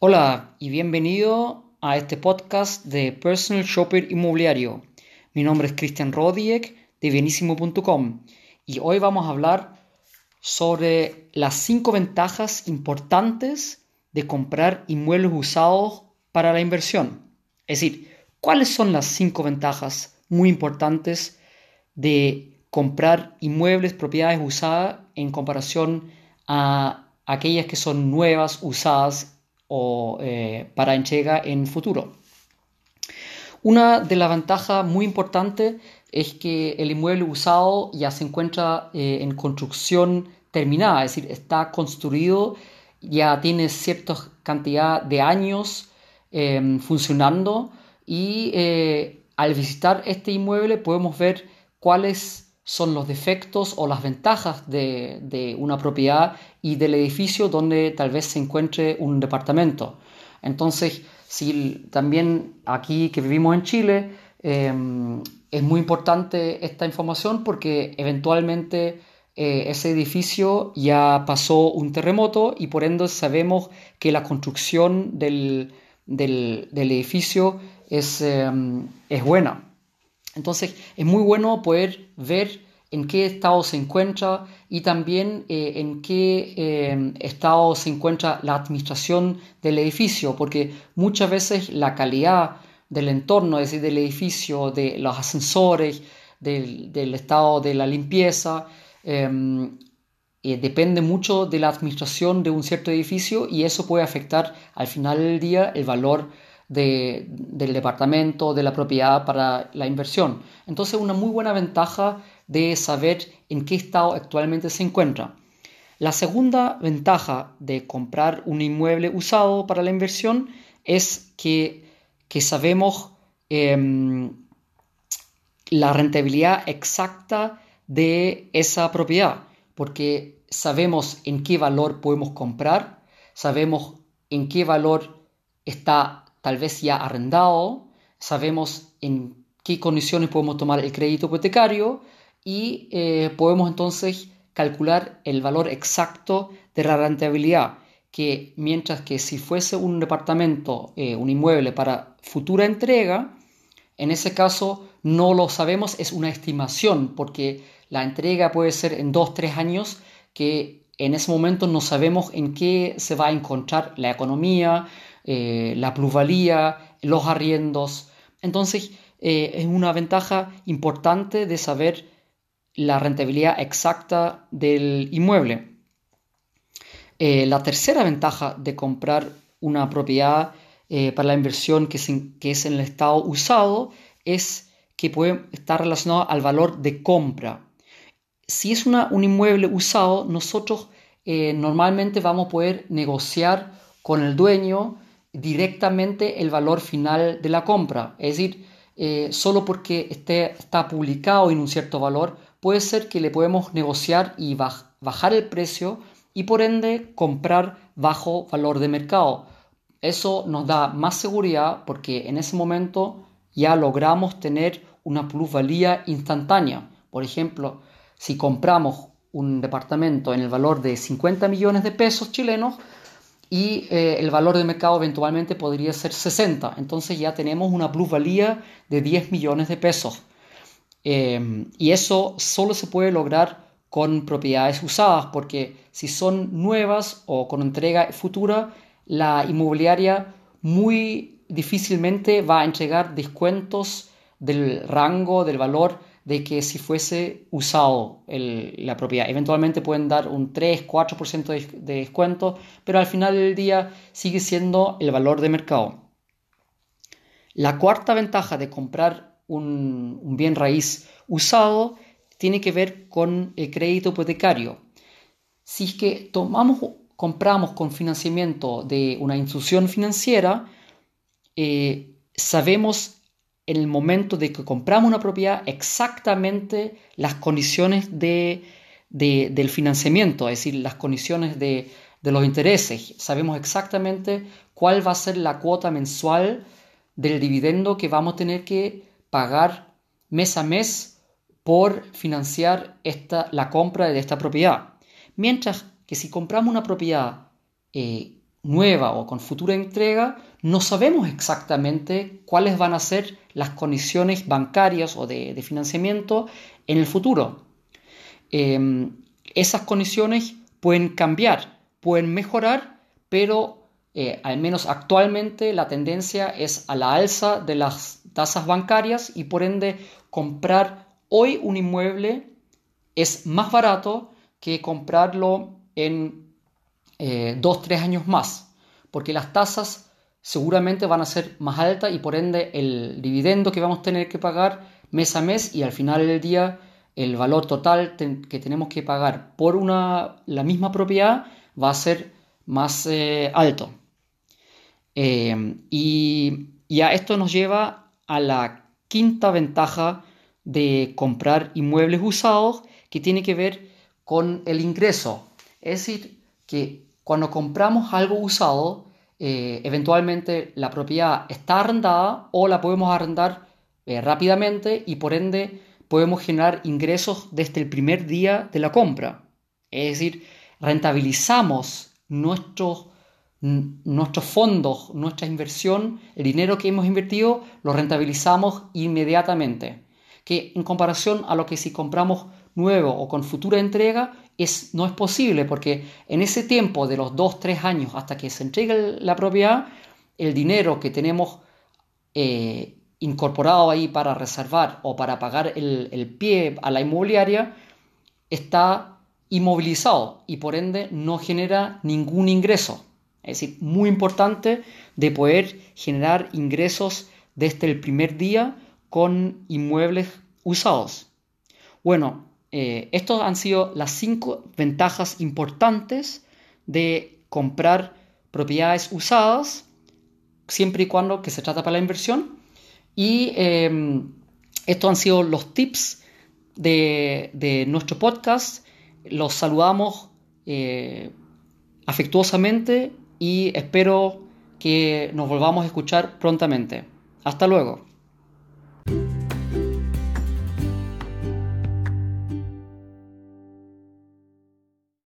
Hola y bienvenido a este podcast de Personal Shopper Inmobiliario. Mi nombre es Cristian Rodiek de bienísimo.com y hoy vamos a hablar sobre las cinco ventajas importantes de comprar inmuebles usados para la inversión. Es decir, ¿cuáles son las cinco ventajas muy importantes de comprar inmuebles, propiedades usadas en comparación a aquellas que son nuevas, usadas o eh, para entrega en futuro. Una de las ventajas muy importantes es que el inmueble usado ya se encuentra eh, en construcción terminada, es decir, está construido, ya tiene cierta cantidad de años em, funcionando y eh, al visitar este inmueble podemos ver cuáles son los defectos o las ventajas de, una propiedad y del edificio donde tal vez se encuentre un departamento. Entonces, si también aquí que vivimos en Chile, em, es muy importante esta información porque eventualmente eh, ese edificio ya pasó un terremoto y por ende sabemos que la construcción del, edificio es, em, es buena. Entonces es muy bueno poder ver en qué estado se encuentra y también eh, en qué eh, estado se encuentra la administración del edificio, porque muchas veces la calidad del entorno, es decir, del edificio, de los ascensores, del, estado de la limpieza, em, eh, depende mucho de la administración de un cierto edificio y eso puede afectar al final del día el valor del departamento, de la propiedad para la inversión. Entonces, una muy buena ventaja de saber en qué estado actualmente se encuentra. La segunda ventaja de comprar un inmueble usado para la inversión es que, sabemos em, la rentabilidad exacta de esa propiedad, porque sabemos en qué valor podemos comprar, sabemos en qué valor está tal vez ya arrendado, sabemos en qué condiciones podemos tomar el crédito hipotecario y eh, podemos entonces calcular el valor exacto de la rentabilidad, que mientras que si fuese un departamento, eh, un inmueble para futura entrega, en ese caso no lo sabemos, es una estimación, porque la entrega puede ser en dos, tres años, que en ese momento no sabemos en qué se va a encontrar la economía, eh, la plusvalía, los arriendos. Entonces, eh, es una ventaja importante de saber la rentabilidad exacta del inmueble. Eh, la tercera ventaja de comprar una propiedad para la inversión que, que, es en el estado usado es que puede estar relacionado al valor de compra. Si es una, un inmueble usado, nosotros normalmente vamos a poder negociar con el dueño directamente el valor final de la compra. Es decir, eh, solo porque esté, está publicado en un cierto valor, puede ser que le podemos negociar y bajar el precio y por ende comprar bajo valor de mercado. Eso nos da más seguridad porque en ese momento ya logramos tener una plusvalía instantánea. Por ejemplo, si compramos un departamento en el valor de 50 millones de pesos chilenos, y eh, el valor de mercado eventualmente podría ser 60. Entonces ya tenemos una plusvalía de 10 millones de pesos. Eh, y eso solo se puede lograr con propiedades usadas, porque si son nuevas o con entrega futura, la inmobiliaria muy difícilmente va a entregar descuentos del rango, del valor de que si fuese usado la propiedad. Eventualmente pueden dar un 3-4% de, de descuento, pero al final del día sigue siendo el valor de mercado. La cuarta ventaja de comprar un, bien raíz usado tiene que ver con el crédito hipotecario. Si es que tomamos, compramos con financiamiento de una institución financiera, eh, sabemos en el momento de que compramos una propiedad exactamente las condiciones de, del financiamiento, es decir, las condiciones de, los intereses. Sabemos exactamente cuál va a ser la cuota mensual del dividendo que vamos a tener que pagar mes a mes por financiar esta, la compra de esta propiedad. Mientras que si compramos una propiedad eh, nueva o con futura entrega, no sabemos exactamente cuáles van a ser las condiciones bancarias o de, financiamiento en el futuro. Em, esas condiciones pueden cambiar, pueden mejorar, pero eh, al menos actualmente la tendencia es a la alza de las tasas bancarias y por ende comprar hoy un inmueble es más barato que comprarlo en eh, dos, tres años más, porque las tasas seguramente van a ser más altas y por ende el dividendo que vamos a tener que pagar mes a mes y al final del día el valor total que tenemos que pagar por una, la misma propiedad va a ser más eh, alto. Eh, y ya esto nos lleva a la quinta ventaja de comprar inmuebles usados que tiene que ver con el ingreso. Es decir, que cuando compramos algo usado, eh, eventualmente la propiedad está arrendada o la podemos arrendar eh, rápidamente y por ende podemos generar ingresos desde el primer día de la compra. Es decir, rentabilizamos nuestros, nuestros fondos, nuestra inversión, el dinero que hemos invertido, lo rentabilizamos inmediatamente. Que en comparación a lo que si compramos nuevo o con futura entrega es, no es posible porque en ese tiempo de los 2-3 años hasta que se entregue la propiedad, el dinero que tenemos eh, incorporado ahí para reservar o para pagar el, el pie a la inmobiliaria está inmovilizado y por ende no genera ningún ingreso. Es decir, muy importante de poder generar ingresos desde el primer día con inmuebles usados. Bueno, eh, estos han sido las cinco ventajas importantes de comprar propiedades usadas, siempre y cuando que se trata para la inversión. Y em, estos han sido los tips de, nuestro podcast. Los saludamos eh, afectuosamente y espero que nos volvamos a escuchar prontamente. Hasta luego.